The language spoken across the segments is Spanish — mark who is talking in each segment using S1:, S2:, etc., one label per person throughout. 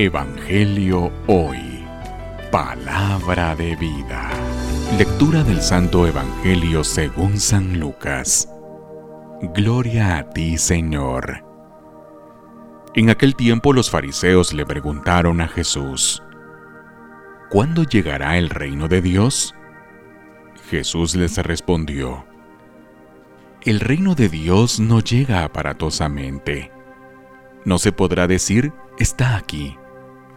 S1: Evangelio Hoy. Palabra de vida. Lectura del Santo Evangelio según San Lucas. Gloria a ti, Señor. En aquel tiempo los fariseos le preguntaron a Jesús, ¿Cuándo llegará el reino de Dios? Jesús les respondió, El reino de Dios no llega aparatosamente. No se podrá decir, está aquí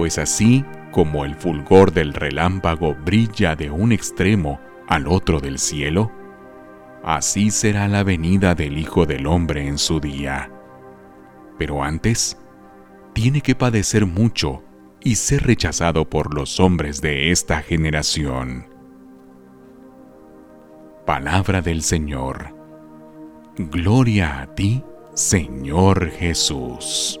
S1: pues así como el fulgor del relámpago brilla de un extremo al otro del cielo, así será la venida del Hijo del Hombre en su día. Pero antes, tiene que padecer mucho y ser rechazado por los hombres de esta generación. Palabra del Señor. Gloria a ti, Señor Jesús.